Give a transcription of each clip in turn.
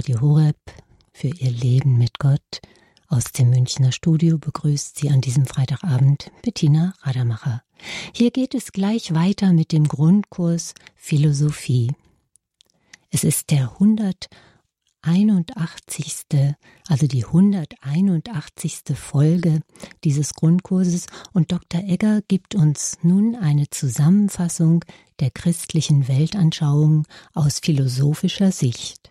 Radio Horeb für Ihr Leben mit Gott. Aus dem Münchner Studio begrüßt Sie an diesem Freitagabend Bettina Rademacher. Hier geht es gleich weiter mit dem Grundkurs Philosophie. Es ist der 181. also die 181. Folge dieses Grundkurses und Dr. Egger gibt uns nun eine Zusammenfassung der christlichen Weltanschauung aus philosophischer Sicht.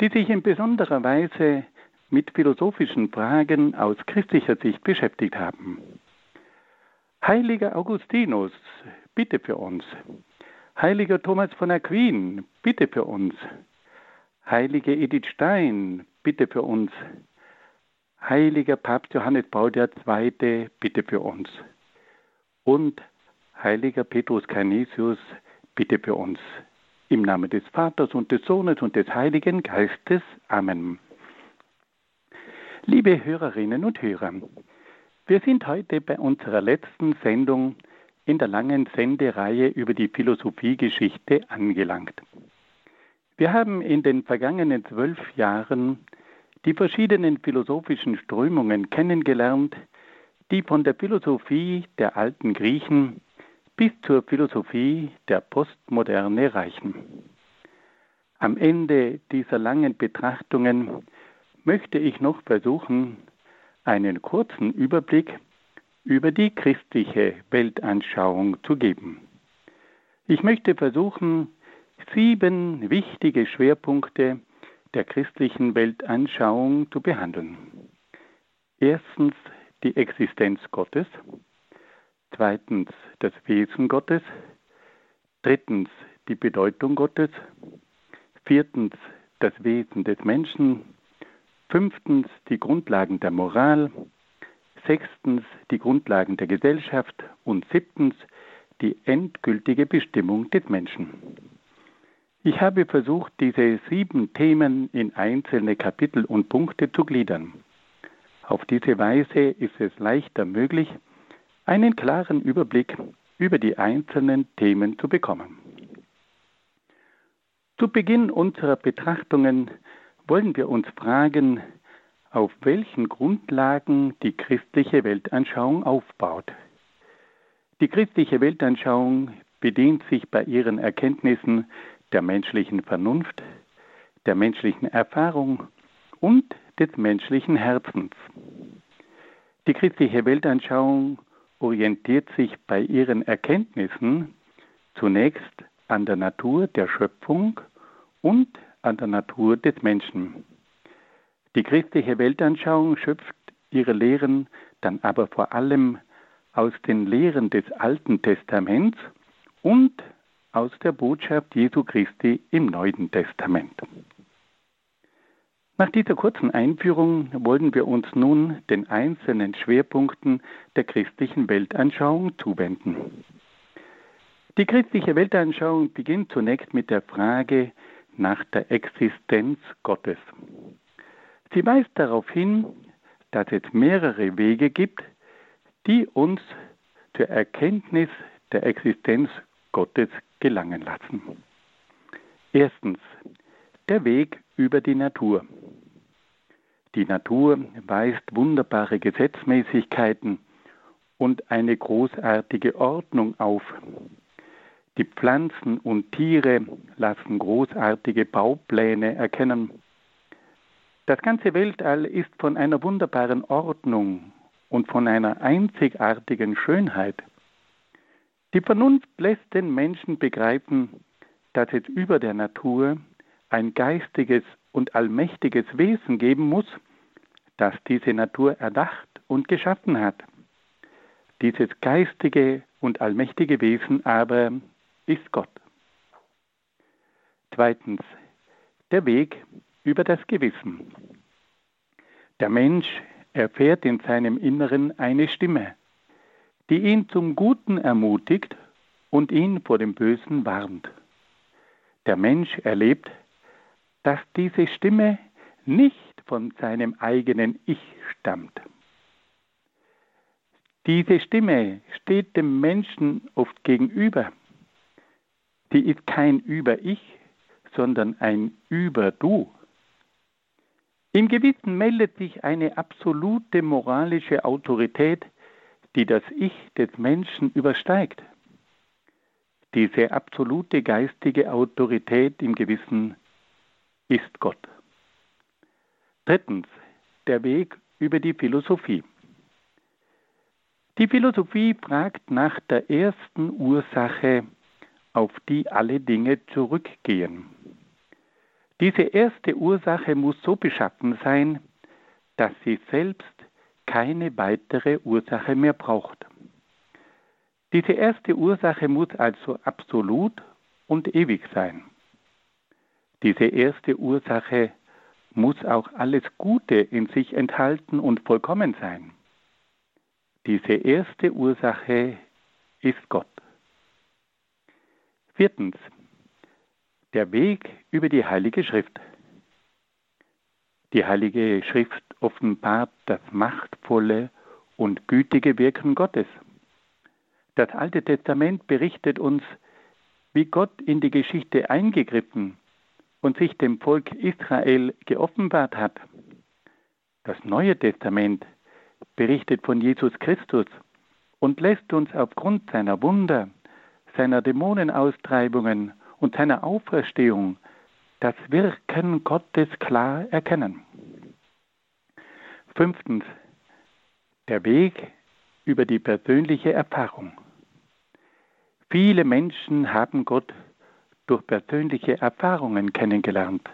die sich in besonderer Weise mit philosophischen Fragen aus christlicher Sicht beschäftigt haben. Heiliger Augustinus, bitte für uns. Heiliger Thomas von Aquin, bitte für uns. Heilige Edith Stein, bitte für uns. Heiliger Papst Johannes Paul II, bitte für uns. Und Heiliger Petrus Canisius, bitte für uns. Im Namen des Vaters und des Sohnes und des Heiligen Geistes. Amen. Liebe Hörerinnen und Hörer, wir sind heute bei unserer letzten Sendung in der langen Sendereihe über die Philosophiegeschichte angelangt. Wir haben in den vergangenen zwölf Jahren die verschiedenen philosophischen Strömungen kennengelernt, die von der Philosophie der alten Griechen bis zur Philosophie der Postmoderne reichen. Am Ende dieser langen Betrachtungen möchte ich noch versuchen, einen kurzen Überblick über die christliche Weltanschauung zu geben. Ich möchte versuchen, sieben wichtige Schwerpunkte der christlichen Weltanschauung zu behandeln. Erstens die Existenz Gottes, zweitens das Wesen Gottes, drittens die Bedeutung Gottes, viertens das Wesen des Menschen, fünftens die Grundlagen der Moral, sechstens die Grundlagen der Gesellschaft. Und siebtens die endgültige Bestimmung des Menschen. Ich habe versucht, diese sieben Themen in einzelne Kapitel und Punkte zu gliedern. Auf diese Weise ist es leichter möglich, einen klaren Überblick über die einzelnen Themen zu bekommen. Zu Beginn unserer Betrachtungen wollen wir uns fragen, auf welchen Grundlagen die christliche Weltanschauung aufbaut. Die christliche Weltanschauung bedient sich bei ihren Erkenntnissen der menschlichen Vernunft, der menschlichen Erfahrung und des menschlichen Herzens. Die christliche Weltanschauung orientiert sich bei ihren Erkenntnissen zunächst an der Natur der Schöpfung und an der Natur des Menschen. Die christliche Weltanschauung schöpft ihre Lehren dann aber vor allem aus den Lehren des Alten Testaments und aus der Botschaft Jesu Christi im Neuen Testament. Nach dieser kurzen Einführung wollen wir uns nun den einzelnen Schwerpunkten der christlichen Weltanschauung zuwenden. Die christliche Weltanschauung beginnt zunächst mit der Frage nach der Existenz Gottes. Sie weist darauf hin, dass es mehrere Wege gibt, die uns zur Erkenntnis der Existenz Gottes gelangen lassen. Erstens, der Weg über die Natur. Die Natur weist wunderbare Gesetzmäßigkeiten und eine großartige Ordnung auf. Die Pflanzen und Tiere lassen großartige Baupläne erkennen. Das ganze Weltall ist von einer wunderbaren Ordnung und von einer einzigartigen Schönheit. Die Vernunft lässt den Menschen begreifen, dass es über der Natur ein geistiges und allmächtiges Wesen geben muss, das diese Natur erdacht und geschaffen hat. Dieses geistige und allmächtige Wesen aber ist Gott. Zweitens, der Weg über das Gewissen. Der Mensch erfährt in seinem Inneren eine Stimme, die ihn zum Guten ermutigt und ihn vor dem Bösen warnt. Der Mensch erlebt, dass diese Stimme nicht von seinem eigenen Ich stammt. Diese Stimme steht dem Menschen oft gegenüber die ist kein Über-Ich, sondern ein Über-Du. Im Gewissen meldet sich eine absolute moralische Autorität, die das Ich des Menschen übersteigt. Diese absolute geistige Autorität im Gewissen ist Gott. Drittens, der Weg über die Philosophie. Die Philosophie fragt nach der ersten Ursache auf die alle Dinge zurückgehen. Diese erste Ursache muss so beschaffen sein, dass sie selbst keine weitere Ursache mehr braucht. Diese erste Ursache muss also absolut und ewig sein. Diese erste Ursache muss auch alles Gute in sich enthalten und vollkommen sein. Diese erste Ursache ist Gott. Viertens. Der Weg über die Heilige Schrift. Die Heilige Schrift offenbart das machtvolle und gütige Wirken Gottes. Das Alte Testament berichtet uns, wie Gott in die Geschichte eingegriffen und sich dem Volk Israel geoffenbart hat. Das Neue Testament berichtet von Jesus Christus und lässt uns aufgrund seiner Wunder, seiner Dämonenaustreibungen und seiner Auferstehung das Wirken Gottes klar erkennen. Fünftens. Der Weg über die persönliche Erfahrung. Viele Menschen haben Gott durch persönliche Erfahrungen kennengelernt.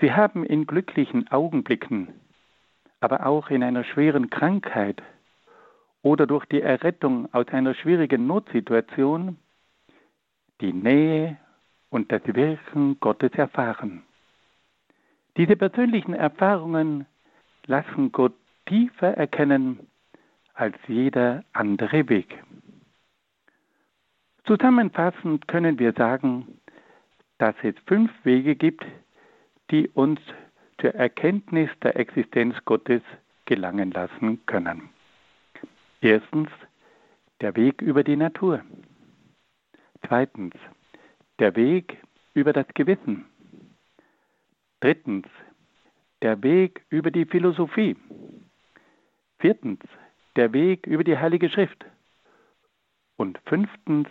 Sie haben in glücklichen Augenblicken, aber auch in einer schweren Krankheit oder durch die Errettung aus einer schwierigen Notsituation die Nähe und das Wirken Gottes erfahren. Diese persönlichen Erfahrungen lassen Gott tiefer erkennen als jeder andere Weg. Zusammenfassend können wir sagen, dass es fünf Wege gibt, die uns zur Erkenntnis der Existenz Gottes gelangen lassen können. Erstens der Weg über die Natur. Zweitens der Weg über das Gewissen. Drittens der Weg über die Philosophie. Viertens der Weg über die Heilige Schrift. Und fünftens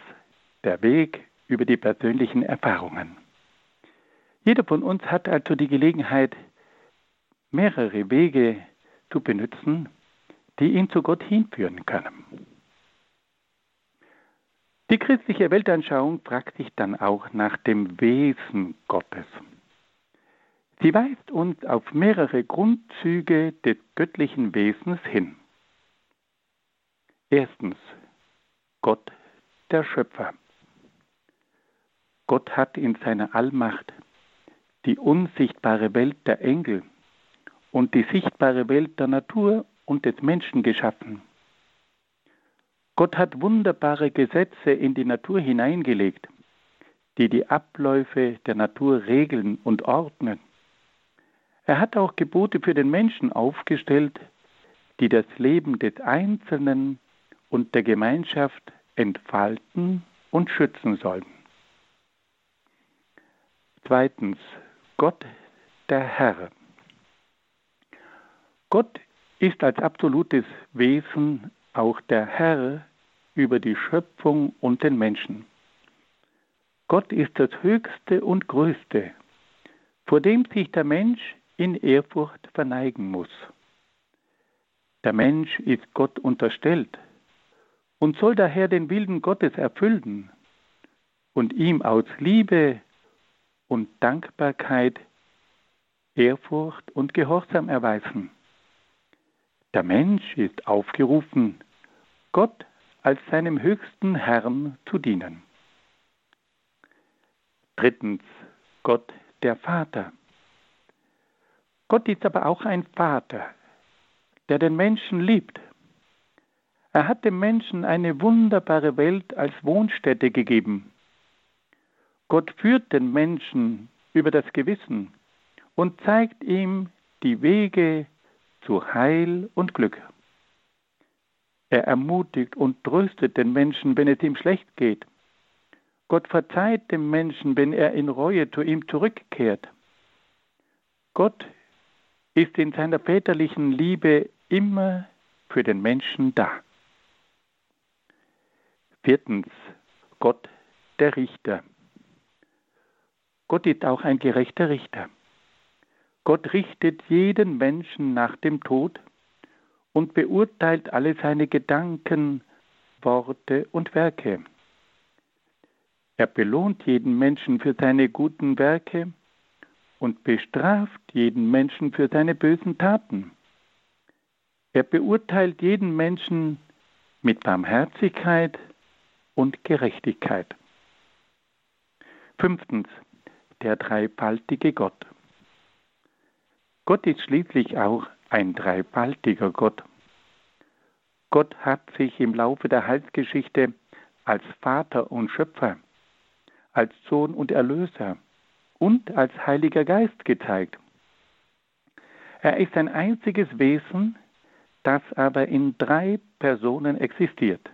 der Weg über die persönlichen Erfahrungen. Jeder von uns hat also die Gelegenheit, mehrere Wege zu benutzen, die ihn zu Gott hinführen können. Die christliche Weltanschauung fragt sich dann auch nach dem Wesen Gottes. Sie weist uns auf mehrere Grundzüge des göttlichen Wesens hin. Erstens, Gott der Schöpfer. Gott hat in seiner Allmacht die unsichtbare Welt der Engel und die sichtbare Welt der Natur und des Menschen geschaffen. Gott hat wunderbare Gesetze in die Natur hineingelegt, die die Abläufe der Natur regeln und ordnen. Er hat auch Gebote für den Menschen aufgestellt, die das Leben des Einzelnen und der Gemeinschaft entfalten und schützen sollen. Zweitens, Gott der Herr. Gott ist als absolutes Wesen auch der Herr über die Schöpfung und den Menschen. Gott ist das Höchste und Größte, vor dem sich der Mensch in Ehrfurcht verneigen muss. Der Mensch ist Gott unterstellt und soll daher den Willen Gottes erfüllen und ihm aus Liebe und Dankbarkeit Ehrfurcht und Gehorsam erweisen. Der Mensch ist aufgerufen, Gott als seinem höchsten Herrn zu dienen. Drittens, Gott der Vater. Gott ist aber auch ein Vater, der den Menschen liebt. Er hat dem Menschen eine wunderbare Welt als Wohnstätte gegeben. Gott führt den Menschen über das Gewissen und zeigt ihm die Wege zu Heil und Glück. Er ermutigt und tröstet den Menschen, wenn es ihm schlecht geht. Gott verzeiht dem Menschen, wenn er in Reue zu ihm zurückkehrt. Gott ist in seiner väterlichen Liebe immer für den Menschen da. Viertens, Gott der Richter. Gott ist auch ein gerechter Richter. Gott richtet jeden Menschen nach dem Tod und beurteilt alle seine Gedanken, Worte und Werke. Er belohnt jeden Menschen für seine guten Werke und bestraft jeden Menschen für seine bösen Taten. Er beurteilt jeden Menschen mit Barmherzigkeit und Gerechtigkeit. Fünftens, der dreifaltige Gott. Gott ist schließlich auch ein dreifaltiger Gott. Gott hat sich im Laufe der Heilsgeschichte als Vater und Schöpfer, als Sohn und Erlöser und als Heiliger Geist gezeigt. Er ist ein einziges Wesen, das aber in drei Personen existiert.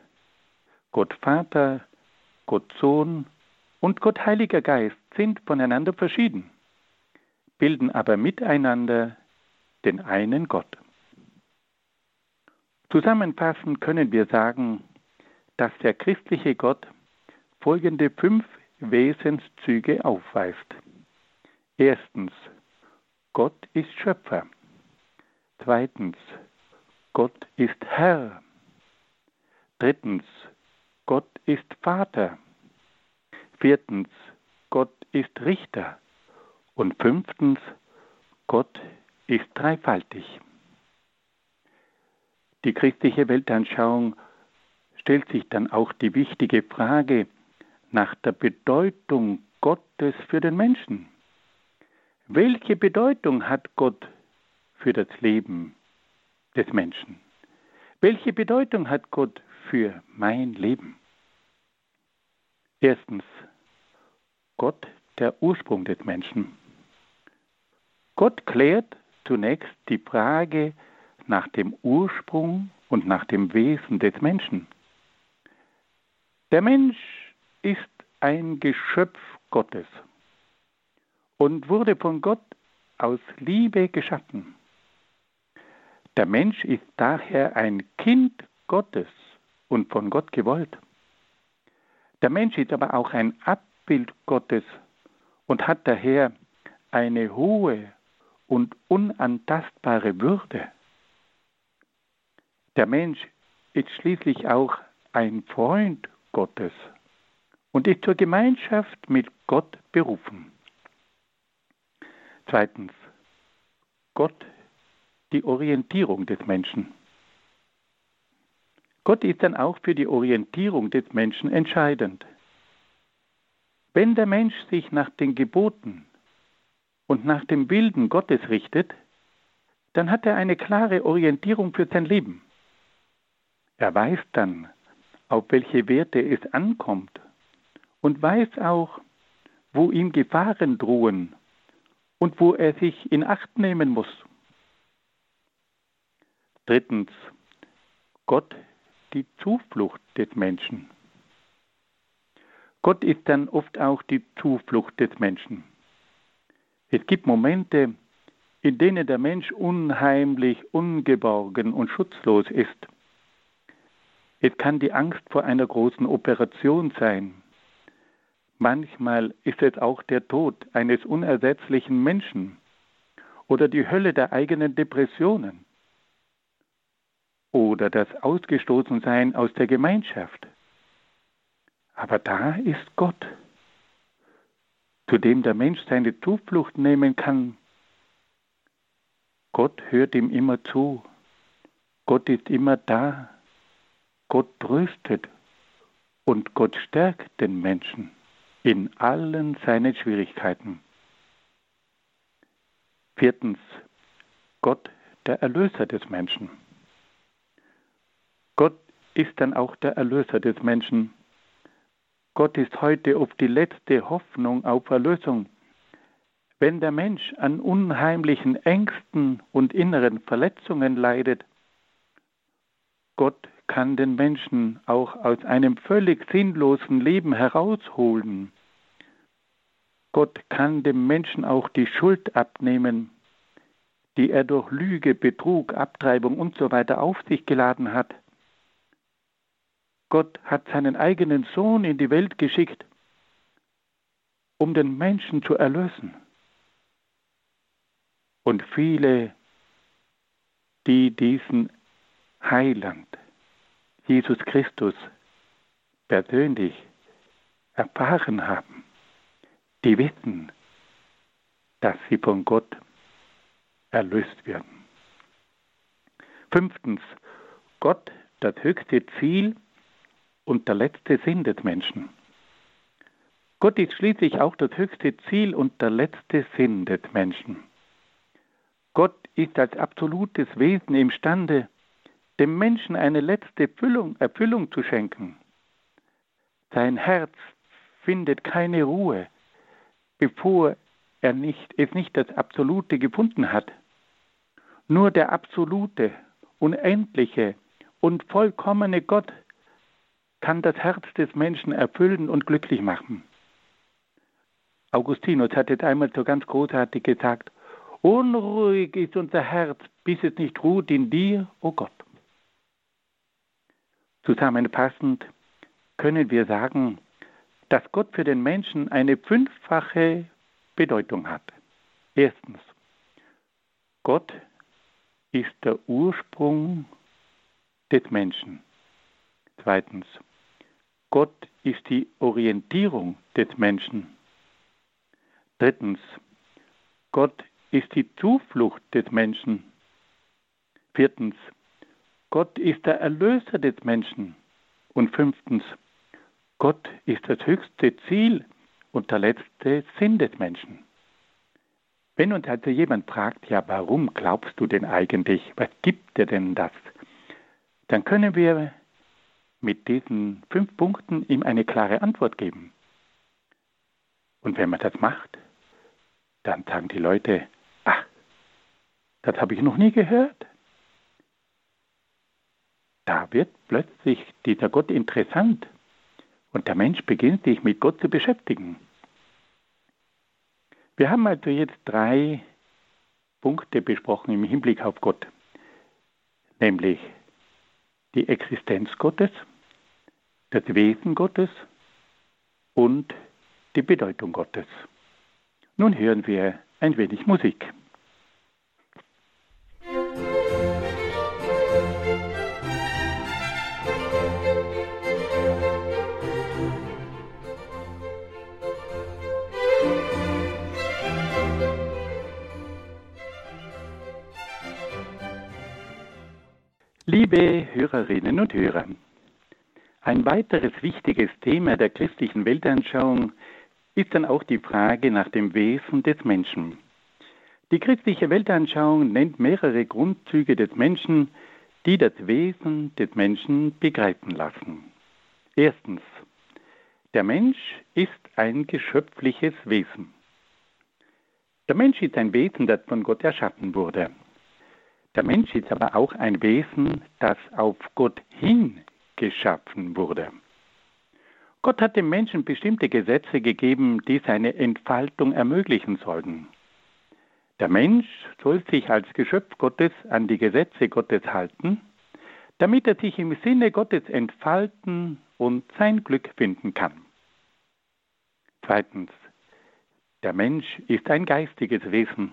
Gott Vater, Gott Sohn und Gott Heiliger Geist sind voneinander verschieden bilden aber miteinander den einen Gott. Zusammenfassend können wir sagen, dass der christliche Gott folgende fünf Wesenszüge aufweist. Erstens, Gott ist Schöpfer. Zweitens, Gott ist Herr. Drittens, Gott ist Vater. Viertens, Gott ist Richter. Und fünftens, Gott ist dreifaltig. Die christliche Weltanschauung stellt sich dann auch die wichtige Frage nach der Bedeutung Gottes für den Menschen. Welche Bedeutung hat Gott für das Leben des Menschen? Welche Bedeutung hat Gott für mein Leben? Erstens, Gott der Ursprung des Menschen. Gott klärt zunächst die Frage nach dem Ursprung und nach dem Wesen des Menschen. Der Mensch ist ein Geschöpf Gottes und wurde von Gott aus Liebe geschaffen. Der Mensch ist daher ein Kind Gottes und von Gott gewollt. Der Mensch ist aber auch ein Abbild Gottes und hat daher eine hohe und unantastbare Würde. Der Mensch ist schließlich auch ein Freund Gottes und ist zur Gemeinschaft mit Gott berufen. Zweitens, Gott die Orientierung des Menschen. Gott ist dann auch für die Orientierung des Menschen entscheidend. Wenn der Mensch sich nach den Geboten und nach dem Wilden Gottes richtet, dann hat er eine klare Orientierung für sein Leben. Er weiß dann, auf welche Werte es ankommt und weiß auch, wo ihm Gefahren drohen und wo er sich in Acht nehmen muss. Drittens, Gott die Zuflucht des Menschen. Gott ist dann oft auch die Zuflucht des Menschen. Es gibt Momente, in denen der Mensch unheimlich, ungeborgen und schutzlos ist. Es kann die Angst vor einer großen Operation sein. Manchmal ist es auch der Tod eines unersetzlichen Menschen oder die Hölle der eigenen Depressionen oder das Ausgestoßensein aus der Gemeinschaft. Aber da ist Gott, zu dem der Mensch seine Zuflucht nehmen kann. Gott hört ihm immer zu. Gott ist immer da. Gott tröstet und Gott stärkt den Menschen in allen seinen Schwierigkeiten. Viertens, Gott der Erlöser des Menschen. Gott ist dann auch der Erlöser des Menschen. Gott ist heute oft die letzte Hoffnung auf Erlösung. Wenn der Mensch an unheimlichen Ängsten und inneren Verletzungen leidet, Gott kann den Menschen auch aus einem völlig sinnlosen Leben herausholen. Gott kann dem Menschen auch die Schuld abnehmen, die er durch Lüge, Betrug, Abtreibung usw. So auf sich geladen hat. Gott hat seinen eigenen Sohn in die Welt geschickt, um den Menschen zu erlösen. Und viele, die diesen Heiland, Jesus Christus, persönlich erfahren haben, die wissen, dass sie von Gott erlöst werden. Fünftens, Gott, das höchste Ziel und der letzte Sinn des Menschen. Gott ist schließlich auch das höchste Ziel und der letzte Sinn des Menschen. Gott ist als absolutes Wesen imstande, dem Menschen eine letzte Erfüllung, Erfüllung zu schenken. Sein Herz findet keine Ruhe, bevor er nicht, es nicht das Absolute gefunden hat. Nur der absolute, unendliche und vollkommene Gott kann das Herz des Menschen erfüllen und glücklich machen. Augustinus hat jetzt einmal so ganz großartig gesagt, unruhig ist unser Herz, bis es nicht ruht in dir, o oh Gott. Zusammenfassend können wir sagen, dass Gott für den Menschen eine fünffache Bedeutung hat. Erstens, Gott ist der Ursprung des Menschen. Zweitens, Gott ist die Orientierung des Menschen. Drittens, Gott ist die Zuflucht des Menschen. Viertens, Gott ist der Erlöser des Menschen. Und fünftens, Gott ist das höchste Ziel und der letzte Sinn des Menschen. Wenn uns also jemand fragt, ja, warum glaubst du denn eigentlich, was gibt dir denn das? Dann können wir mit diesen fünf Punkten ihm eine klare Antwort geben. Und wenn man das macht, dann sagen die Leute, ach, das habe ich noch nie gehört. Da wird plötzlich dieser Gott interessant und der Mensch beginnt sich mit Gott zu beschäftigen. Wir haben also jetzt drei Punkte besprochen im Hinblick auf Gott, nämlich die Existenz Gottes, das Wesen Gottes und die Bedeutung Gottes. Nun hören wir ein wenig Musik. Liebe Hörerinnen und Hörer, ein weiteres wichtiges Thema der christlichen Weltanschauung ist dann auch die Frage nach dem Wesen des Menschen. Die christliche Weltanschauung nennt mehrere Grundzüge des Menschen, die das Wesen des Menschen begreifen lassen. Erstens. Der Mensch ist ein geschöpfliches Wesen. Der Mensch ist ein Wesen, das von Gott erschaffen wurde. Der Mensch ist aber auch ein Wesen, das auf Gott hin geschaffen wurde. Gott hat dem Menschen bestimmte Gesetze gegeben, die seine Entfaltung ermöglichen sollten. Der Mensch soll sich als Geschöpf Gottes an die Gesetze Gottes halten, damit er sich im Sinne Gottes entfalten und sein Glück finden kann. Zweitens. Der Mensch ist ein geistiges Wesen.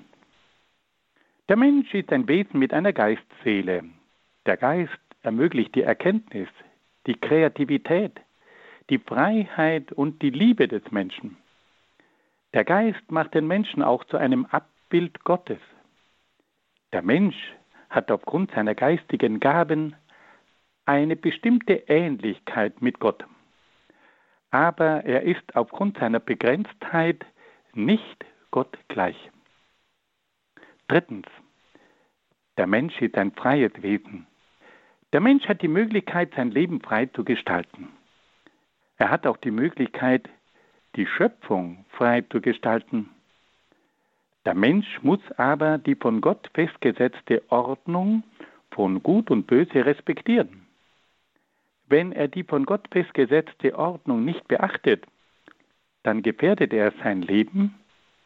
Der Mensch ist ein Wesen mit einer Geistseele. Der Geist ermöglicht die Erkenntnis, die Kreativität, die Freiheit und die Liebe des Menschen. Der Geist macht den Menschen auch zu einem Abbild Gottes. Der Mensch hat aufgrund seiner geistigen Gaben eine bestimmte Ähnlichkeit mit Gott. Aber er ist aufgrund seiner Begrenztheit nicht Gott gleich. Drittens. Der Mensch ist ein freies Wesen. Der Mensch hat die Möglichkeit, sein Leben frei zu gestalten. Er hat auch die Möglichkeit, die Schöpfung frei zu gestalten. Der Mensch muss aber die von Gott festgesetzte Ordnung von Gut und Böse respektieren. Wenn er die von Gott festgesetzte Ordnung nicht beachtet, dann gefährdet er sein Leben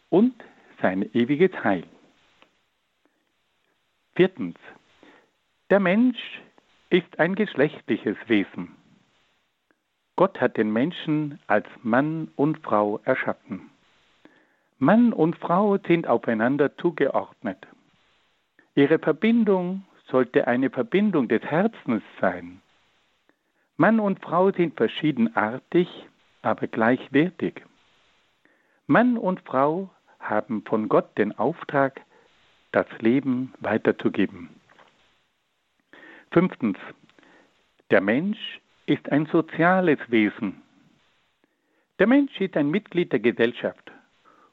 und sein ewiges Heil. Viertens. Der Mensch ist ein geschlechtliches Wesen. Gott hat den Menschen als Mann und Frau erschaffen. Mann und Frau sind aufeinander zugeordnet. Ihre Verbindung sollte eine Verbindung des Herzens sein. Mann und Frau sind verschiedenartig, aber gleichwertig. Mann und Frau haben von Gott den Auftrag, das Leben weiterzugeben. Fünftens. Der Mensch ist ein soziales Wesen. Der Mensch ist ein Mitglied der Gesellschaft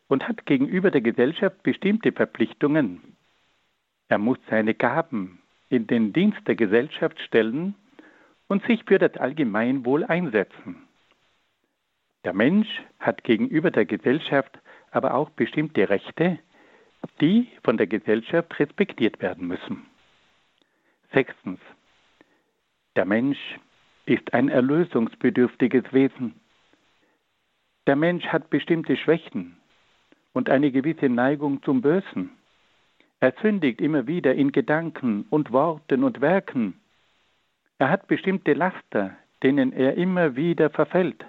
und hat gegenüber der Gesellschaft bestimmte Verpflichtungen. Er muss seine Gaben in den Dienst der Gesellschaft stellen und sich für das Allgemeinwohl einsetzen. Der Mensch hat gegenüber der Gesellschaft aber auch bestimmte Rechte, die von der Gesellschaft respektiert werden müssen. Sechstens. Der Mensch ist ein erlösungsbedürftiges Wesen. Der Mensch hat bestimmte Schwächen und eine gewisse Neigung zum Bösen. Er sündigt immer wieder in Gedanken und Worten und Werken. Er hat bestimmte Laster, denen er immer wieder verfällt.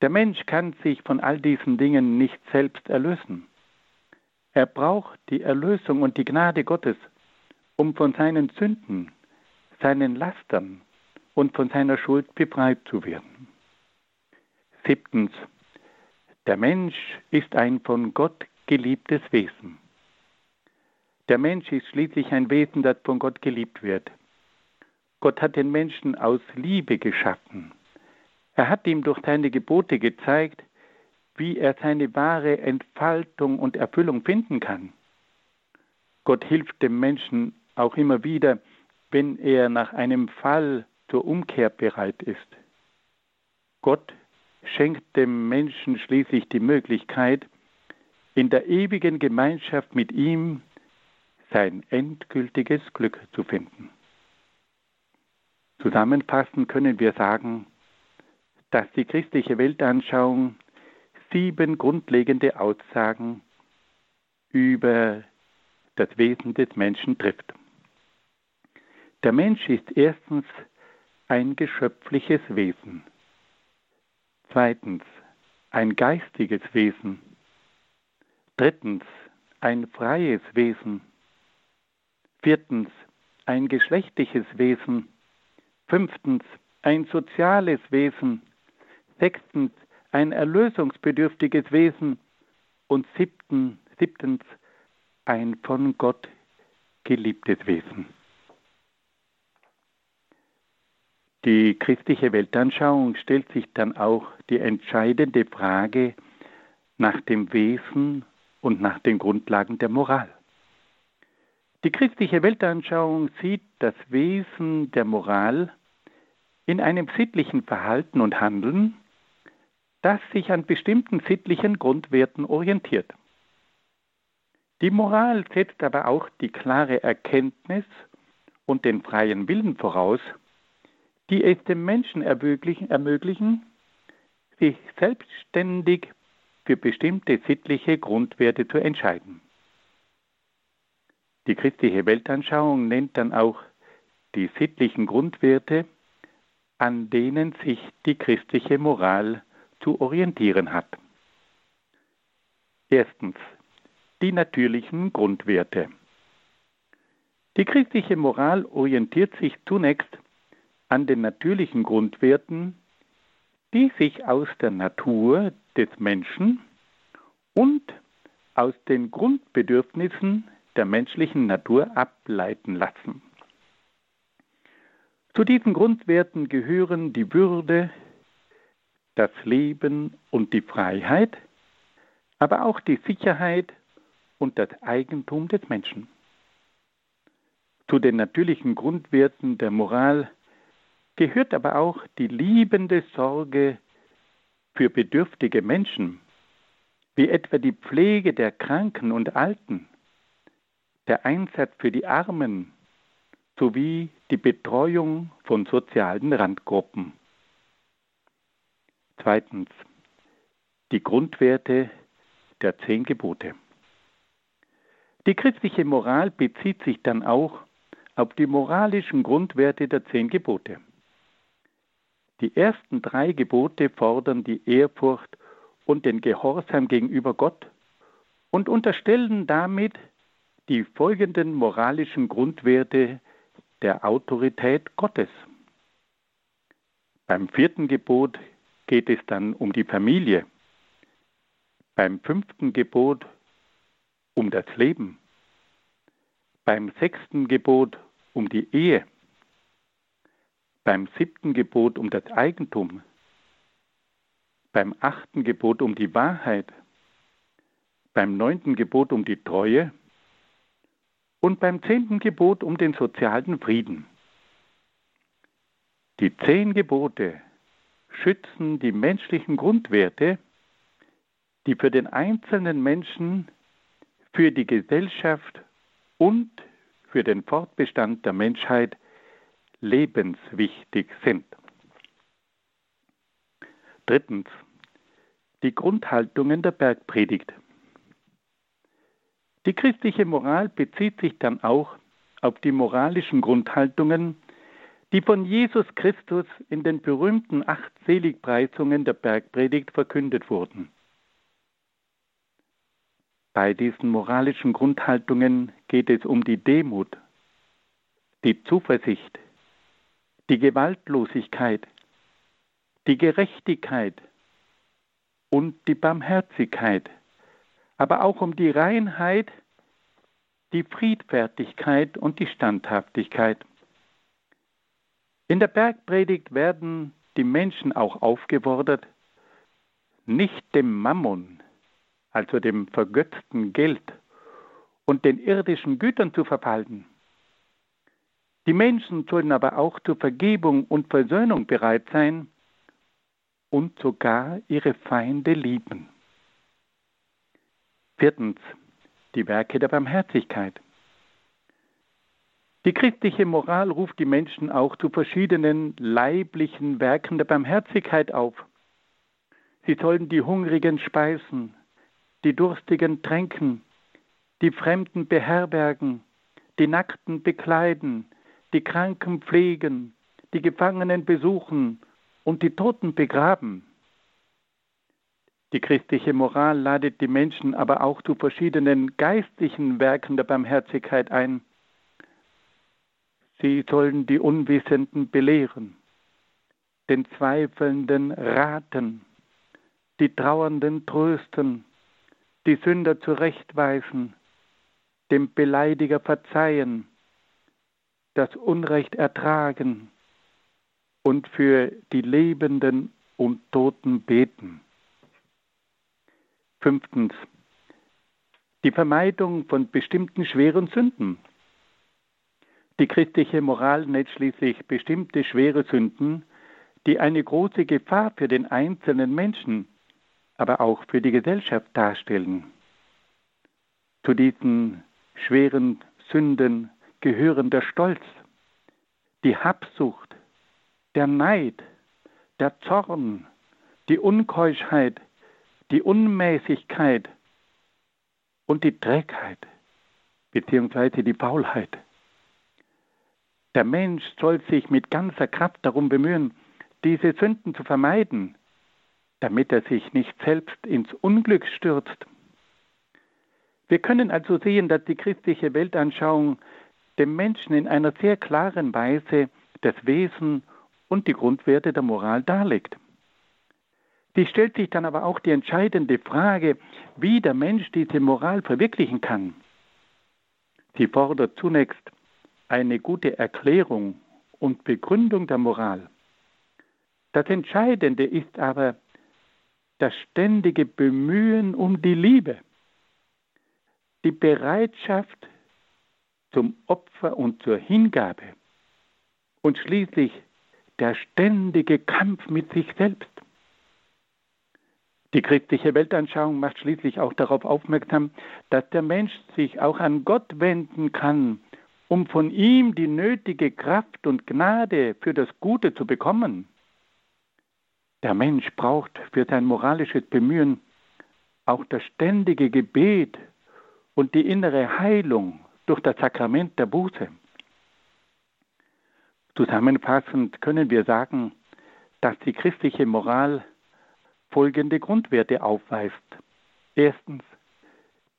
Der Mensch kann sich von all diesen Dingen nicht selbst erlösen. Er braucht die Erlösung und die Gnade Gottes, um von seinen Sünden, seinen Lastern und von seiner Schuld befreit zu werden. Siebtens. Der Mensch ist ein von Gott geliebtes Wesen. Der Mensch ist schließlich ein Wesen, das von Gott geliebt wird. Gott hat den Menschen aus Liebe geschaffen. Er hat ihm durch seine Gebote gezeigt, wie er seine wahre Entfaltung und Erfüllung finden kann. Gott hilft dem Menschen auch immer wieder, wenn er nach einem Fall zur Umkehr bereit ist. Gott schenkt dem Menschen schließlich die Möglichkeit, in der ewigen Gemeinschaft mit ihm sein endgültiges Glück zu finden. Zusammenfassend können wir sagen, dass die christliche Weltanschauung sieben grundlegende Aussagen über das Wesen des Menschen trifft. Der Mensch ist erstens ein geschöpfliches Wesen. Zweitens ein geistiges Wesen. Drittens ein freies Wesen. Viertens ein geschlechtliches Wesen. Fünftens ein soziales Wesen. Sechstens ein erlösungsbedürftiges Wesen. Und siebten, siebtens ein von Gott geliebtes Wesen. Die christliche Weltanschauung stellt sich dann auch die entscheidende Frage nach dem Wesen und nach den Grundlagen der Moral. Die christliche Weltanschauung sieht das Wesen der Moral in einem sittlichen Verhalten und Handeln, das sich an bestimmten sittlichen Grundwerten orientiert. Die Moral setzt aber auch die klare Erkenntnis und den freien Willen voraus, die es dem Menschen ermöglichen, sich selbstständig für bestimmte sittliche Grundwerte zu entscheiden. Die christliche Weltanschauung nennt dann auch die sittlichen Grundwerte, an denen sich die christliche Moral zu orientieren hat. Erstens die natürlichen Grundwerte. Die christliche Moral orientiert sich zunächst an den natürlichen Grundwerten, die sich aus der Natur des Menschen und aus den Grundbedürfnissen der menschlichen Natur ableiten lassen. Zu diesen Grundwerten gehören die Würde, das Leben und die Freiheit, aber auch die Sicherheit und das Eigentum des Menschen. Zu den natürlichen Grundwerten der Moral gehört aber auch die liebende Sorge für bedürftige Menschen, wie etwa die Pflege der Kranken und Alten, der Einsatz für die Armen sowie die Betreuung von sozialen Randgruppen. Zweitens. Die Grundwerte der zehn Gebote. Die christliche Moral bezieht sich dann auch auf die moralischen Grundwerte der zehn Gebote. Die ersten drei Gebote fordern die Ehrfurcht und den Gehorsam gegenüber Gott und unterstellen damit die folgenden moralischen Grundwerte der Autorität Gottes. Beim vierten Gebot geht es dann um die Familie. Beim fünften Gebot um das Leben. Beim sechsten Gebot um die Ehe. Beim siebten Gebot um das Eigentum. Beim achten Gebot um die Wahrheit. Beim neunten Gebot um die Treue. Und beim zehnten Gebot um den sozialen Frieden. Die zehn Gebote schützen die menschlichen Grundwerte, die für den einzelnen Menschen für die Gesellschaft und für den Fortbestand der Menschheit lebenswichtig sind. Drittens. Die Grundhaltungen der Bergpredigt. Die christliche Moral bezieht sich dann auch auf die moralischen Grundhaltungen, die von Jesus Christus in den berühmten acht Seligpreisungen der Bergpredigt verkündet wurden. Bei diesen moralischen Grundhaltungen geht es um die Demut, die Zuversicht, die Gewaltlosigkeit, die Gerechtigkeit und die Barmherzigkeit, aber auch um die Reinheit, die Friedfertigkeit und die Standhaftigkeit. In der Bergpredigt werden die Menschen auch aufgefordert, nicht dem Mammon, also dem vergötzten Geld und den irdischen Gütern zu verfallen. Die Menschen sollen aber auch zur Vergebung und Versöhnung bereit sein und sogar ihre Feinde lieben. Viertens. Die Werke der Barmherzigkeit. Die christliche Moral ruft die Menschen auch zu verschiedenen leiblichen Werken der Barmherzigkeit auf. Sie sollen die Hungrigen speisen, die Durstigen tränken, die Fremden beherbergen, die Nackten bekleiden, die Kranken pflegen, die Gefangenen besuchen und die Toten begraben. Die christliche Moral ladet die Menschen aber auch zu verschiedenen geistlichen Werken der Barmherzigkeit ein. Sie sollen die Unwissenden belehren, den Zweifelnden raten, die Trauernden trösten, die Sünder zurechtweisen, dem Beleidiger verzeihen, das Unrecht ertragen und für die Lebenden und Toten beten. Fünftens. Die Vermeidung von bestimmten schweren Sünden. Die christliche Moral nennt schließlich bestimmte schwere Sünden, die eine große Gefahr für den einzelnen Menschen aber auch für die Gesellschaft darstellen. Zu diesen schweren Sünden gehören der Stolz, die Habsucht, der Neid, der Zorn, die Unkeuschheit, die Unmäßigkeit und die Trägheit beziehungsweise die Faulheit. Der Mensch soll sich mit ganzer Kraft darum bemühen, diese Sünden zu vermeiden, damit er sich nicht selbst ins Unglück stürzt. Wir können also sehen, dass die christliche Weltanschauung dem Menschen in einer sehr klaren Weise das Wesen und die Grundwerte der Moral darlegt. Sie stellt sich dann aber auch die entscheidende Frage, wie der Mensch diese Moral verwirklichen kann. Sie fordert zunächst eine gute Erklärung und Begründung der Moral. Das Entscheidende ist aber das ständige Bemühen um die Liebe, die Bereitschaft zum Opfer und zur Hingabe und schließlich der ständige Kampf mit sich selbst. Die christliche Weltanschauung macht schließlich auch darauf aufmerksam, dass der Mensch sich auch an Gott wenden kann, um von ihm die nötige Kraft und Gnade für das Gute zu bekommen. Der Mensch braucht für sein moralisches Bemühen auch das ständige Gebet und die innere Heilung durch das Sakrament der Buße. Zusammenfassend können wir sagen, dass die christliche Moral folgende Grundwerte aufweist. Erstens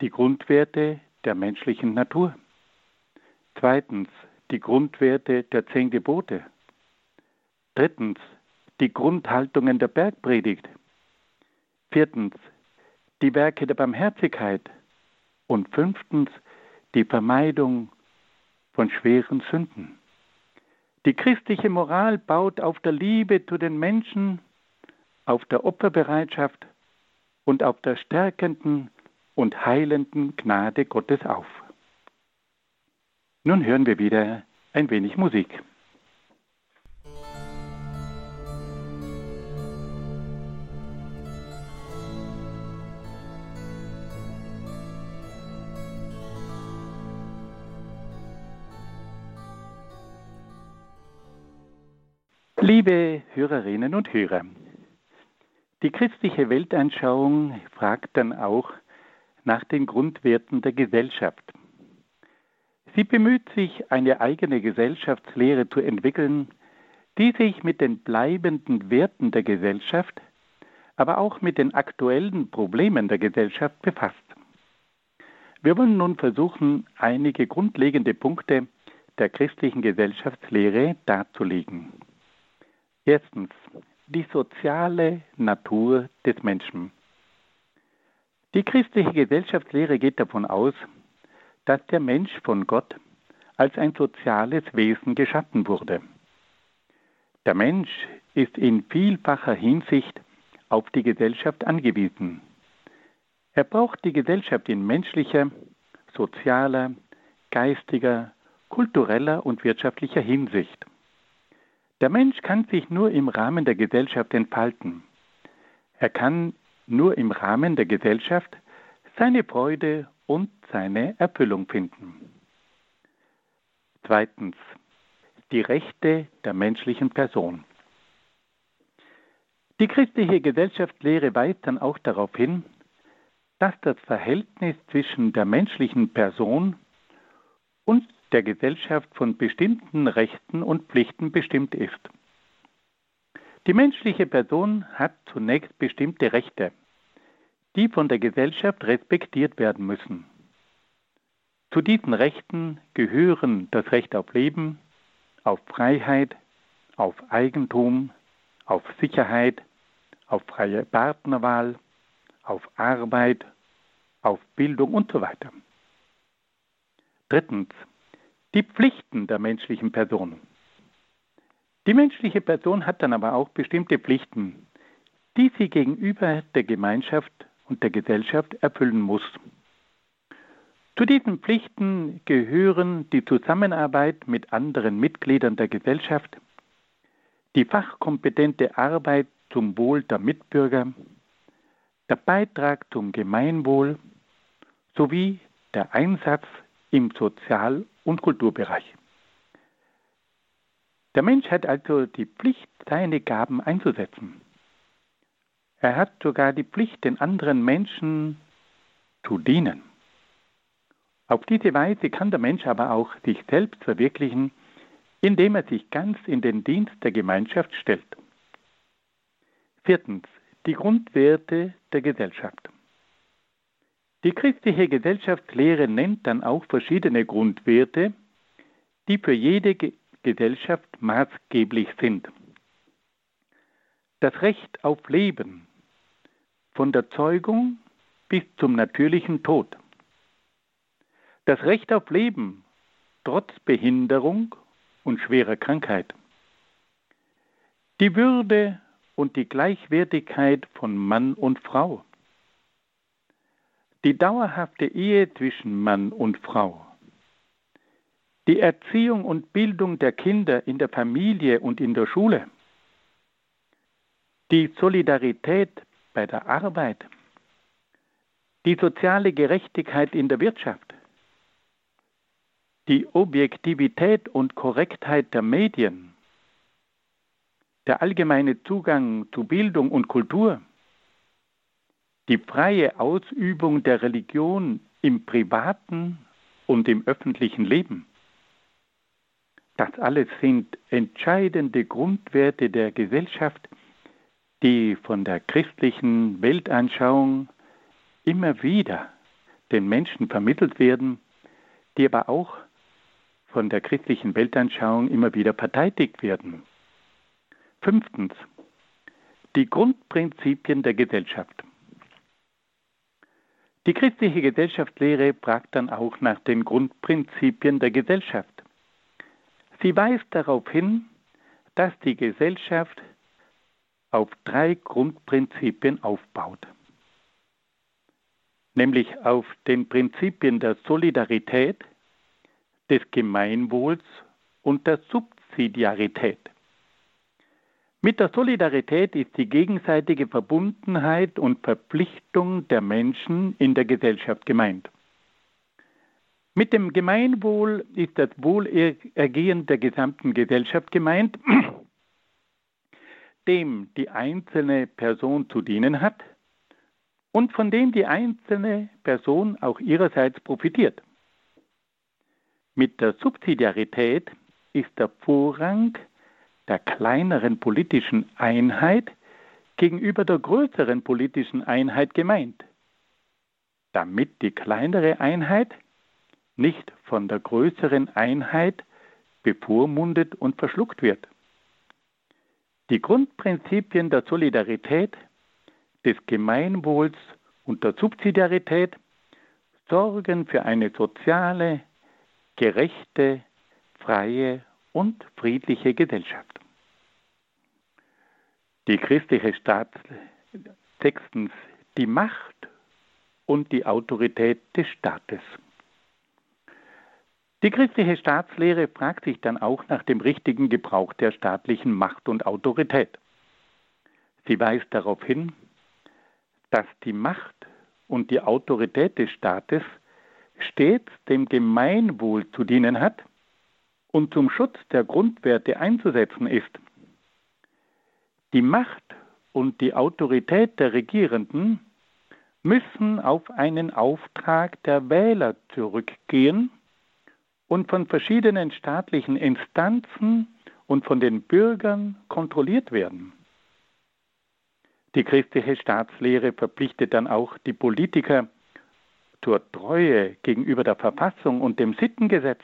die Grundwerte der menschlichen Natur. Zweitens die Grundwerte der zehn Gebote. Drittens die Grundhaltungen der Bergpredigt. Viertens die Werke der Barmherzigkeit. Und fünftens die Vermeidung von schweren Sünden. Die christliche Moral baut auf der Liebe zu den Menschen, auf der Opferbereitschaft und auf der stärkenden und heilenden Gnade Gottes auf. Nun hören wir wieder ein wenig Musik. Liebe Hörerinnen und Hörer, die christliche Weltanschauung fragt dann auch nach den Grundwerten der Gesellschaft. Sie bemüht sich, eine eigene Gesellschaftslehre zu entwickeln, die sich mit den bleibenden Werten der Gesellschaft, aber auch mit den aktuellen Problemen der Gesellschaft befasst. Wir wollen nun versuchen, einige grundlegende Punkte der christlichen Gesellschaftslehre darzulegen. Erstens die soziale Natur des Menschen. Die christliche Gesellschaftslehre geht davon aus, dass der Mensch von Gott als ein soziales Wesen geschaffen wurde. Der Mensch ist in vielfacher Hinsicht auf die Gesellschaft angewiesen. Er braucht die Gesellschaft in menschlicher, sozialer, geistiger, kultureller und wirtschaftlicher Hinsicht. Der Mensch kann sich nur im Rahmen der Gesellschaft entfalten. Er kann nur im Rahmen der Gesellschaft seine Freude und seine Erfüllung finden. Zweitens. Die Rechte der menschlichen Person. Die christliche Gesellschaftslehre weist dann auch darauf hin, dass das Verhältnis zwischen der menschlichen Person und der Gesellschaft von bestimmten Rechten und Pflichten bestimmt ist. Die menschliche Person hat zunächst bestimmte Rechte, die von der Gesellschaft respektiert werden müssen. Zu diesen Rechten gehören das Recht auf Leben, auf Freiheit, auf Eigentum, auf Sicherheit, auf freie Partnerwahl, auf Arbeit, auf Bildung und so weiter. Drittens, die Pflichten der menschlichen Person. Die menschliche Person hat dann aber auch bestimmte Pflichten, die sie gegenüber der Gemeinschaft und der Gesellschaft erfüllen muss. Zu diesen Pflichten gehören die Zusammenarbeit mit anderen Mitgliedern der Gesellschaft, die fachkompetente Arbeit zum Wohl der Mitbürger, der Beitrag zum Gemeinwohl sowie der Einsatz im Sozial- und Kulturbereich. Der Mensch hat also die Pflicht, seine Gaben einzusetzen. Er hat sogar die Pflicht, den anderen Menschen zu dienen. Auf diese Weise kann der Mensch aber auch sich selbst verwirklichen, indem er sich ganz in den Dienst der Gemeinschaft stellt. Viertens. Die Grundwerte der Gesellschaft. Die christliche Gesellschaftslehre nennt dann auch verschiedene Grundwerte, die für jede Gesellschaft maßgeblich sind. Das Recht auf Leben, von der Zeugung bis zum natürlichen Tod. Das Recht auf Leben trotz Behinderung und schwerer Krankheit. Die Würde und die Gleichwertigkeit von Mann und Frau. Die dauerhafte Ehe zwischen Mann und Frau. Die Erziehung und Bildung der Kinder in der Familie und in der Schule. Die Solidarität bei der Arbeit. Die soziale Gerechtigkeit in der Wirtschaft. Die Objektivität und Korrektheit der Medien. Der allgemeine Zugang zu Bildung und Kultur. Die freie Ausübung der Religion im privaten und im öffentlichen Leben das alles sind entscheidende Grundwerte der Gesellschaft, die von der christlichen Weltanschauung immer wieder den Menschen vermittelt werden, die aber auch von der christlichen Weltanschauung immer wieder verteidigt werden. Fünftens. Die Grundprinzipien der Gesellschaft. Die christliche Gesellschaftslehre fragt dann auch nach den Grundprinzipien der Gesellschaft. Sie weist darauf hin, dass die Gesellschaft auf drei Grundprinzipien aufbaut, nämlich auf den Prinzipien der Solidarität, des Gemeinwohls und der Subsidiarität. Mit der Solidarität ist die gegenseitige Verbundenheit und Verpflichtung der Menschen in der Gesellschaft gemeint. Mit dem Gemeinwohl ist das Wohlergehen der gesamten Gesellschaft gemeint, dem die einzelne Person zu dienen hat und von dem die einzelne Person auch ihrerseits profitiert. Mit der Subsidiarität ist der Vorrang der kleineren politischen Einheit gegenüber der größeren politischen Einheit gemeint, damit die kleinere Einheit nicht von der größeren Einheit bevormundet und verschluckt wird. Die Grundprinzipien der Solidarität, des Gemeinwohls und der Subsidiarität sorgen für eine soziale, gerechte, freie und friedliche Gesellschaft. Die christliche Staat sechstens die Macht und die Autorität des Staates. Die christliche Staatslehre fragt sich dann auch nach dem richtigen Gebrauch der staatlichen Macht und Autorität. Sie weist darauf hin, dass die Macht und die Autorität des Staates stets dem Gemeinwohl zu dienen hat und zum Schutz der Grundwerte einzusetzen ist. Die Macht und die Autorität der Regierenden müssen auf einen Auftrag der Wähler zurückgehen und von verschiedenen staatlichen Instanzen und von den Bürgern kontrolliert werden. Die christliche Staatslehre verpflichtet dann auch die Politiker zur Treue gegenüber der Verfassung und dem Sittengesetz.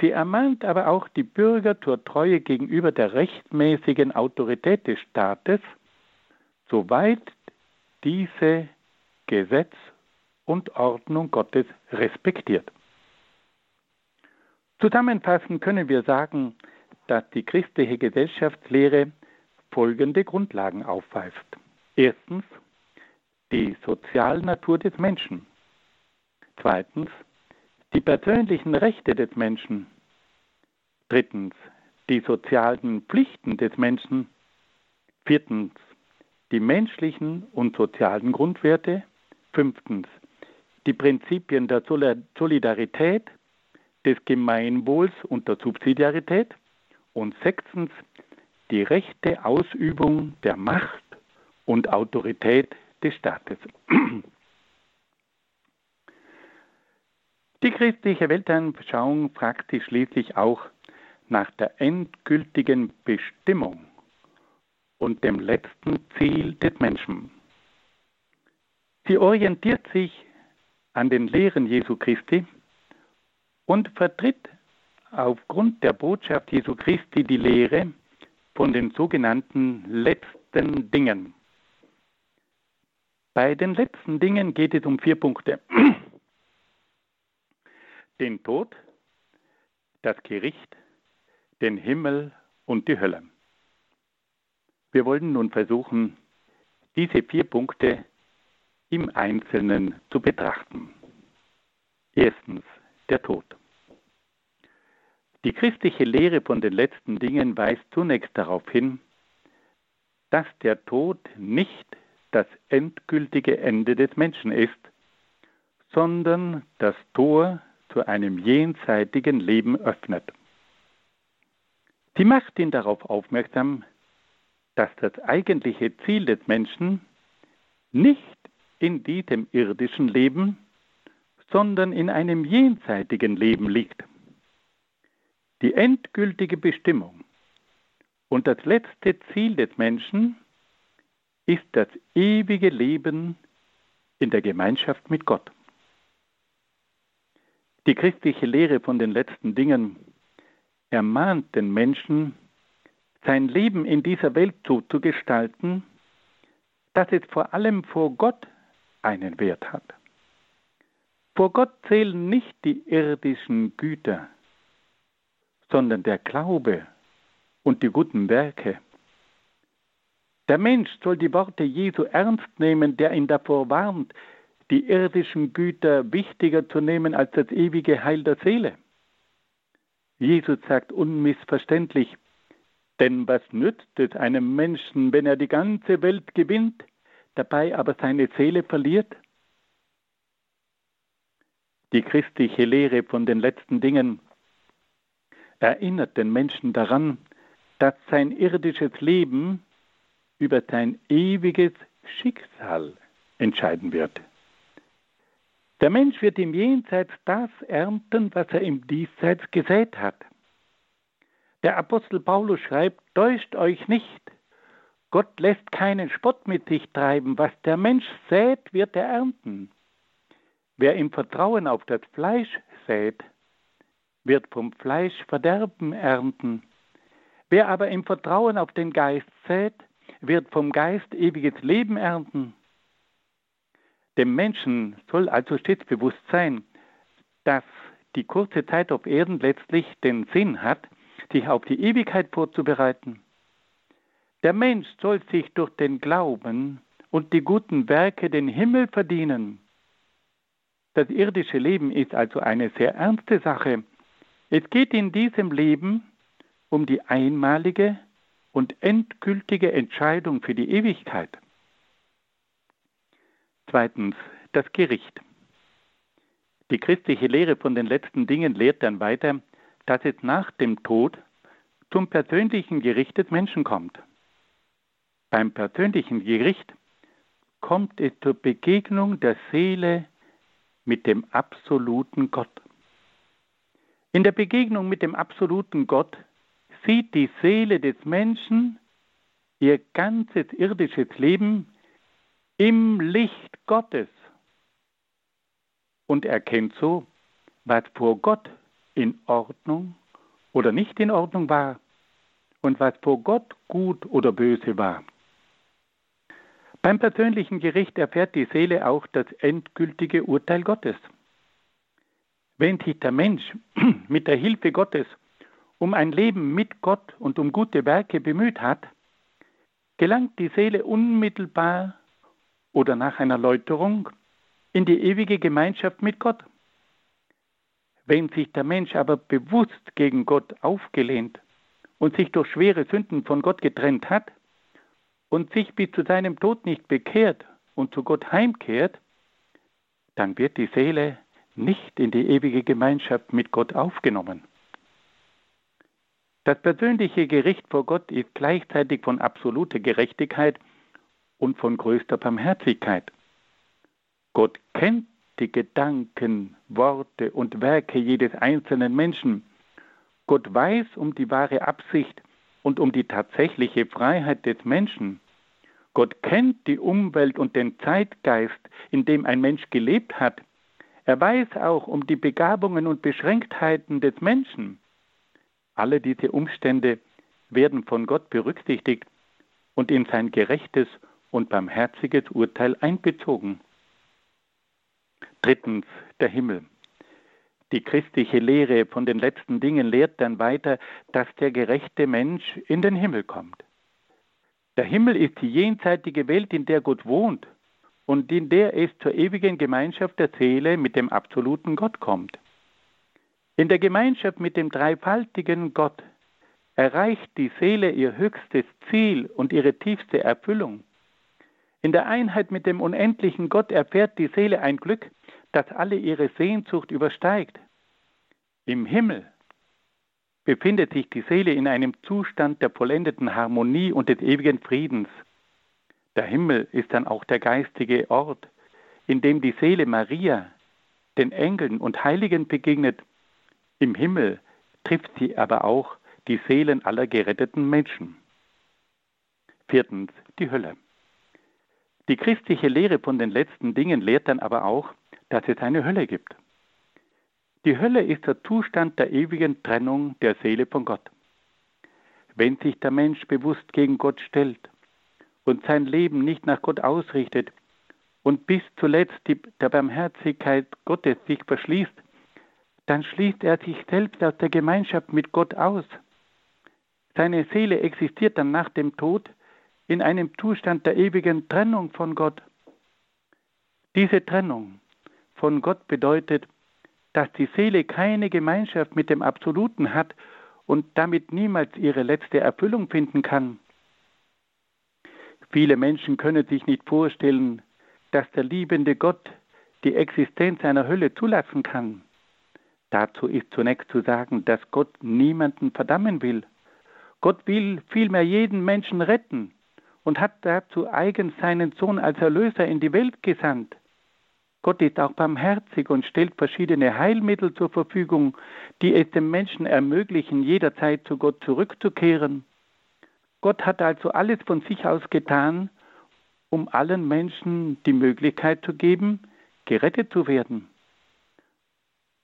Sie ermahnt aber auch die Bürger zur Treue gegenüber der rechtmäßigen Autorität des Staates, soweit diese Gesetz und Ordnung Gottes respektiert. Zusammenfassend können wir sagen, dass die christliche Gesellschaftslehre folgende Grundlagen aufweist. Erstens die Sozialnatur des Menschen. Zweitens die persönlichen Rechte des Menschen. Drittens die sozialen Pflichten des Menschen. Viertens die menschlichen und sozialen Grundwerte. Fünftens die Prinzipien der Solidarität, des Gemeinwohls und der Subsidiarität und sechstens die rechte Ausübung der Macht und Autorität des Staates. Die christliche Weltanschauung fragt sich schließlich auch nach der endgültigen Bestimmung und dem letzten Ziel des Menschen. Sie orientiert sich an den Lehren Jesu Christi und vertritt aufgrund der Botschaft Jesu Christi die Lehre von den sogenannten letzten Dingen. Bei den letzten Dingen geht es um vier Punkte. Den Tod, das Gericht, den Himmel und die Hölle. Wir wollen nun versuchen, diese vier Punkte im Einzelnen zu betrachten. Erstens der Tod. Die christliche Lehre von den letzten Dingen weist zunächst darauf hin, dass der Tod nicht das endgültige Ende des Menschen ist, sondern das Tor zu einem jenseitigen Leben öffnet. Sie macht ihn darauf aufmerksam, dass das eigentliche Ziel des Menschen nicht in diesem irdischen Leben, sondern in einem jenseitigen Leben liegt. Die endgültige Bestimmung und das letzte Ziel des Menschen ist das ewige Leben in der Gemeinschaft mit Gott. Die christliche Lehre von den letzten Dingen ermahnt den Menschen, sein Leben in dieser Welt so zu gestalten, dass es vor allem vor Gott einen Wert hat. Vor Gott zählen nicht die irdischen Güter, sondern der Glaube und die guten Werke. Der Mensch soll die Worte Jesu ernst nehmen, der ihn davor warnt, die irdischen Güter wichtiger zu nehmen als das ewige Heil der Seele. Jesus sagt unmissverständlich, denn was nützt es einem Menschen, wenn er die ganze Welt gewinnt, dabei aber seine Seele verliert? Die christliche Lehre von den letzten Dingen erinnert den Menschen daran, dass sein irdisches Leben über sein ewiges Schicksal entscheiden wird. Der Mensch wird im Jenseits das ernten, was er im Diesseits gesät hat. Der Apostel Paulus schreibt, täuscht euch nicht. Gott lässt keinen Spott mit sich treiben. Was der Mensch sät, wird er ernten. Wer im Vertrauen auf das Fleisch sät, wird vom Fleisch Verderben ernten. Wer aber im Vertrauen auf den Geist sät, wird vom Geist ewiges Leben ernten. Dem Menschen soll also stets bewusst sein, dass die kurze Zeit auf Erden letztlich den Sinn hat, sich auf die Ewigkeit vorzubereiten. Der Mensch soll sich durch den Glauben und die guten Werke den Himmel verdienen. Das irdische Leben ist also eine sehr ernste Sache. Es geht in diesem Leben um die einmalige und endgültige Entscheidung für die Ewigkeit. Zweitens, das Gericht. Die christliche Lehre von den letzten Dingen lehrt dann weiter, dass es nach dem Tod zum persönlichen Gericht des Menschen kommt. Beim persönlichen Gericht kommt es zur Begegnung der Seele mit dem absoluten Gott. In der Begegnung mit dem absoluten Gott sieht die Seele des Menschen ihr ganzes irdisches Leben im Licht Gottes und erkennt so, was vor Gott in Ordnung oder nicht in Ordnung war und was vor Gott gut oder böse war. Beim persönlichen Gericht erfährt die Seele auch das endgültige Urteil Gottes. Wenn sich der Mensch mit der Hilfe Gottes um ein Leben mit Gott und um gute Werke bemüht hat, gelangt die Seele unmittelbar oder nach einer Läuterung in die ewige Gemeinschaft mit Gott. Wenn sich der Mensch aber bewusst gegen Gott aufgelehnt und sich durch schwere Sünden von Gott getrennt hat und sich bis zu seinem Tod nicht bekehrt und zu Gott heimkehrt, dann wird die Seele nicht in die ewige Gemeinschaft mit Gott aufgenommen. Das persönliche Gericht vor Gott ist gleichzeitig von absoluter Gerechtigkeit und von größter Barmherzigkeit. Gott kennt die Gedanken, Worte und Werke jedes einzelnen Menschen. Gott weiß um die wahre Absicht und um die tatsächliche Freiheit des Menschen. Gott kennt die Umwelt und den Zeitgeist, in dem ein Mensch gelebt hat. Er weiß auch um die Begabungen und Beschränktheiten des Menschen. Alle diese Umstände werden von Gott berücksichtigt und in sein gerechtes und barmherziges Urteil einbezogen. Drittens, der Himmel. Die christliche Lehre von den letzten Dingen lehrt dann weiter, dass der gerechte Mensch in den Himmel kommt. Der Himmel ist die jenseitige Welt, in der Gott wohnt und in der es zur ewigen Gemeinschaft der Seele mit dem absoluten Gott kommt. In der Gemeinschaft mit dem dreifaltigen Gott erreicht die Seele ihr höchstes Ziel und ihre tiefste Erfüllung. In der Einheit mit dem unendlichen Gott erfährt die Seele ein Glück, das alle ihre Sehnsucht übersteigt. Im Himmel befindet sich die Seele in einem Zustand der vollendeten Harmonie und des ewigen Friedens. Der Himmel ist dann auch der geistige Ort, in dem die Seele Maria, den Engeln und Heiligen begegnet. Im Himmel trifft sie aber auch die Seelen aller geretteten Menschen. Viertens, die Hölle. Die christliche Lehre von den letzten Dingen lehrt dann aber auch, dass es eine Hölle gibt. Die Hölle ist der Zustand der ewigen Trennung der Seele von Gott. Wenn sich der Mensch bewusst gegen Gott stellt und sein Leben nicht nach Gott ausrichtet und bis zuletzt die, der Barmherzigkeit Gottes sich verschließt, dann schließt er sich selbst aus der Gemeinschaft mit Gott aus. Seine Seele existiert dann nach dem Tod in einem Zustand der ewigen Trennung von Gott. Diese Trennung von Gott bedeutet, dass die Seele keine Gemeinschaft mit dem Absoluten hat und damit niemals ihre letzte Erfüllung finden kann. Viele Menschen können sich nicht vorstellen, dass der liebende Gott die Existenz einer Hölle zulassen kann. Dazu ist zunächst zu sagen, dass Gott niemanden verdammen will. Gott will vielmehr jeden Menschen retten und hat dazu eigens seinen Sohn als Erlöser in die Welt gesandt. Gott ist auch barmherzig und stellt verschiedene Heilmittel zur Verfügung, die es dem Menschen ermöglichen, jederzeit zu Gott zurückzukehren. Gott hat also alles von sich aus getan, um allen Menschen die Möglichkeit zu geben, gerettet zu werden.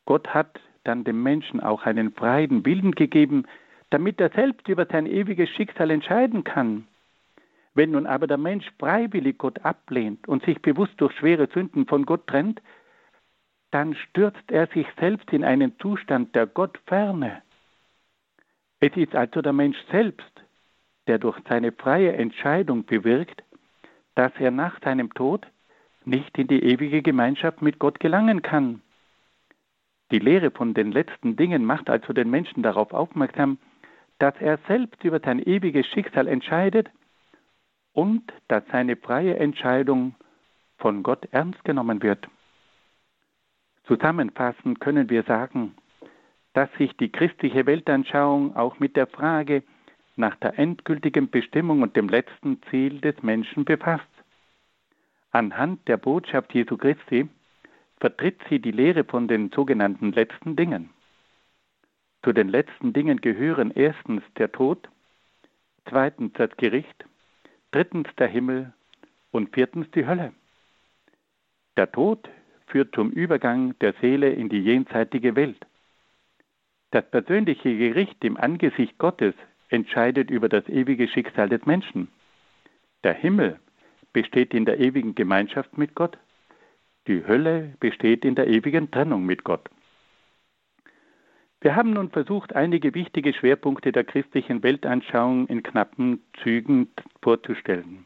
Gott hat dann dem Menschen auch einen freien Willen gegeben, damit er selbst über sein ewiges Schicksal entscheiden kann. Wenn nun aber der Mensch freiwillig Gott ablehnt und sich bewusst durch schwere Sünden von Gott trennt, dann stürzt er sich selbst in einen Zustand der Gottferne. Es ist also der Mensch selbst, der durch seine freie Entscheidung bewirkt, dass er nach seinem Tod nicht in die ewige Gemeinschaft mit Gott gelangen kann. Die Lehre von den letzten Dingen macht also den Menschen darauf aufmerksam, dass er selbst über sein ewiges Schicksal entscheidet und dass seine freie Entscheidung von Gott ernst genommen wird. Zusammenfassend können wir sagen, dass sich die christliche Weltanschauung auch mit der Frage nach der endgültigen Bestimmung und dem letzten Ziel des Menschen befasst. Anhand der Botschaft Jesu Christi vertritt sie die Lehre von den sogenannten letzten Dingen. Zu den letzten Dingen gehören erstens der Tod, zweitens das Gericht, drittens der Himmel und viertens die Hölle. Der Tod führt zum Übergang der Seele in die jenseitige Welt. Das persönliche Gericht im Angesicht Gottes entscheidet über das ewige Schicksal des Menschen. Der Himmel besteht in der ewigen Gemeinschaft mit Gott. Die Hölle besteht in der ewigen Trennung mit Gott. Wir haben nun versucht, einige wichtige Schwerpunkte der christlichen Weltanschauung in knappen Zügen vorzustellen.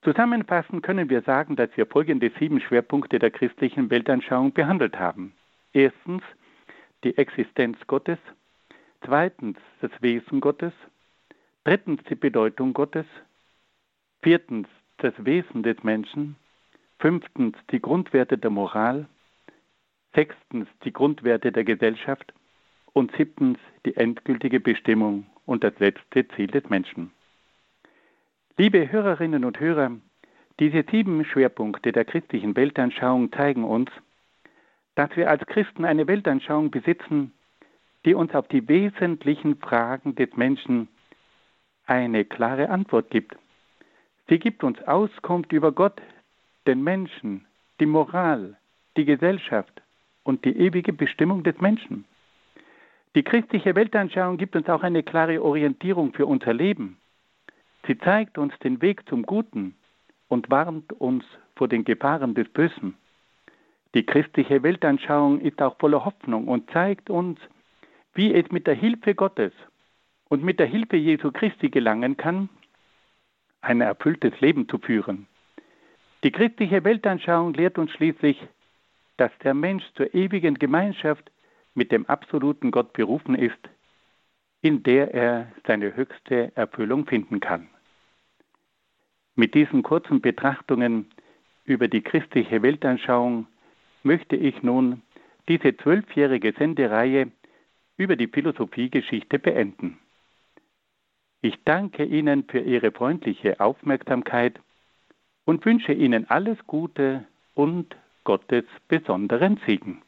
Zusammenfassend können wir sagen, dass wir folgende sieben Schwerpunkte der christlichen Weltanschauung behandelt haben. Erstens die Existenz Gottes, zweitens das Wesen Gottes, drittens die Bedeutung Gottes, viertens das Wesen des Menschen, fünftens die Grundwerte der Moral, sechstens die Grundwerte der Gesellschaft und siebtens die endgültige Bestimmung und das letzte Ziel des Menschen. Liebe Hörerinnen und Hörer, diese sieben Schwerpunkte der christlichen Weltanschauung zeigen uns, dass wir als Christen eine Weltanschauung besitzen, die uns auf die wesentlichen Fragen des Menschen eine klare Antwort gibt. Sie gibt uns Auskunft über Gott, den Menschen, die Moral, die Gesellschaft und die ewige Bestimmung des Menschen. Die christliche Weltanschauung gibt uns auch eine klare Orientierung für unser Leben. Sie zeigt uns den Weg zum Guten und warnt uns vor den Gefahren des Bösen. Die christliche Weltanschauung ist auch voller Hoffnung und zeigt uns, wie es mit der Hilfe Gottes und mit der Hilfe Jesu Christi gelangen kann, ein erfülltes Leben zu führen. Die christliche Weltanschauung lehrt uns schließlich, dass der Mensch zur ewigen Gemeinschaft mit dem absoluten Gott berufen ist, in der er seine höchste Erfüllung finden kann. Mit diesen kurzen Betrachtungen über die christliche Weltanschauung möchte ich nun diese zwölfjährige Sendereihe über die Philosophiegeschichte beenden. Ich danke Ihnen für Ihre freundliche Aufmerksamkeit und wünsche Ihnen alles Gute und Gottes besonderen Segen.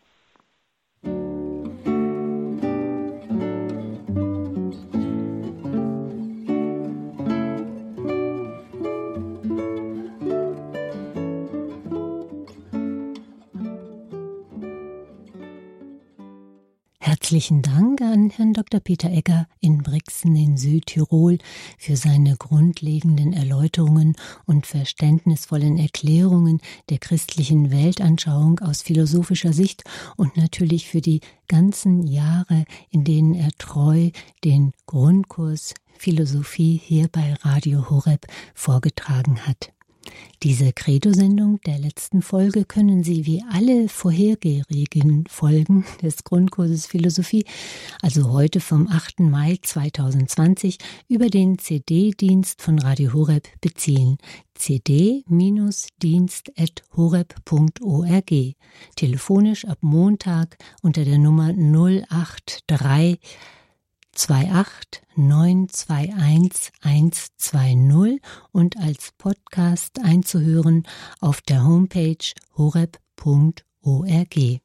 Herzlichen Dank an Herrn Dr. Peter Egger in Brixen in Südtirol für seine grundlegenden Erläuterungen und verständnisvollen Erklärungen der christlichen Weltanschauung aus philosophischer Sicht und natürlich für die ganzen Jahre, in denen er treu den Grundkurs Philosophie hier bei Radio Horeb vorgetragen hat. Diese Credo-Sendung der letzten Folge können Sie wie alle vorhergehenden Folgen des Grundkurses Philosophie, also heute vom 8. Mai 2020, über den CD-Dienst von Radio Horeb beziehen. cd-dienst.horeb.org. Telefonisch ab Montag unter der Nummer 083 28921 und als Podcast einzuhören auf der Homepage horeb.org.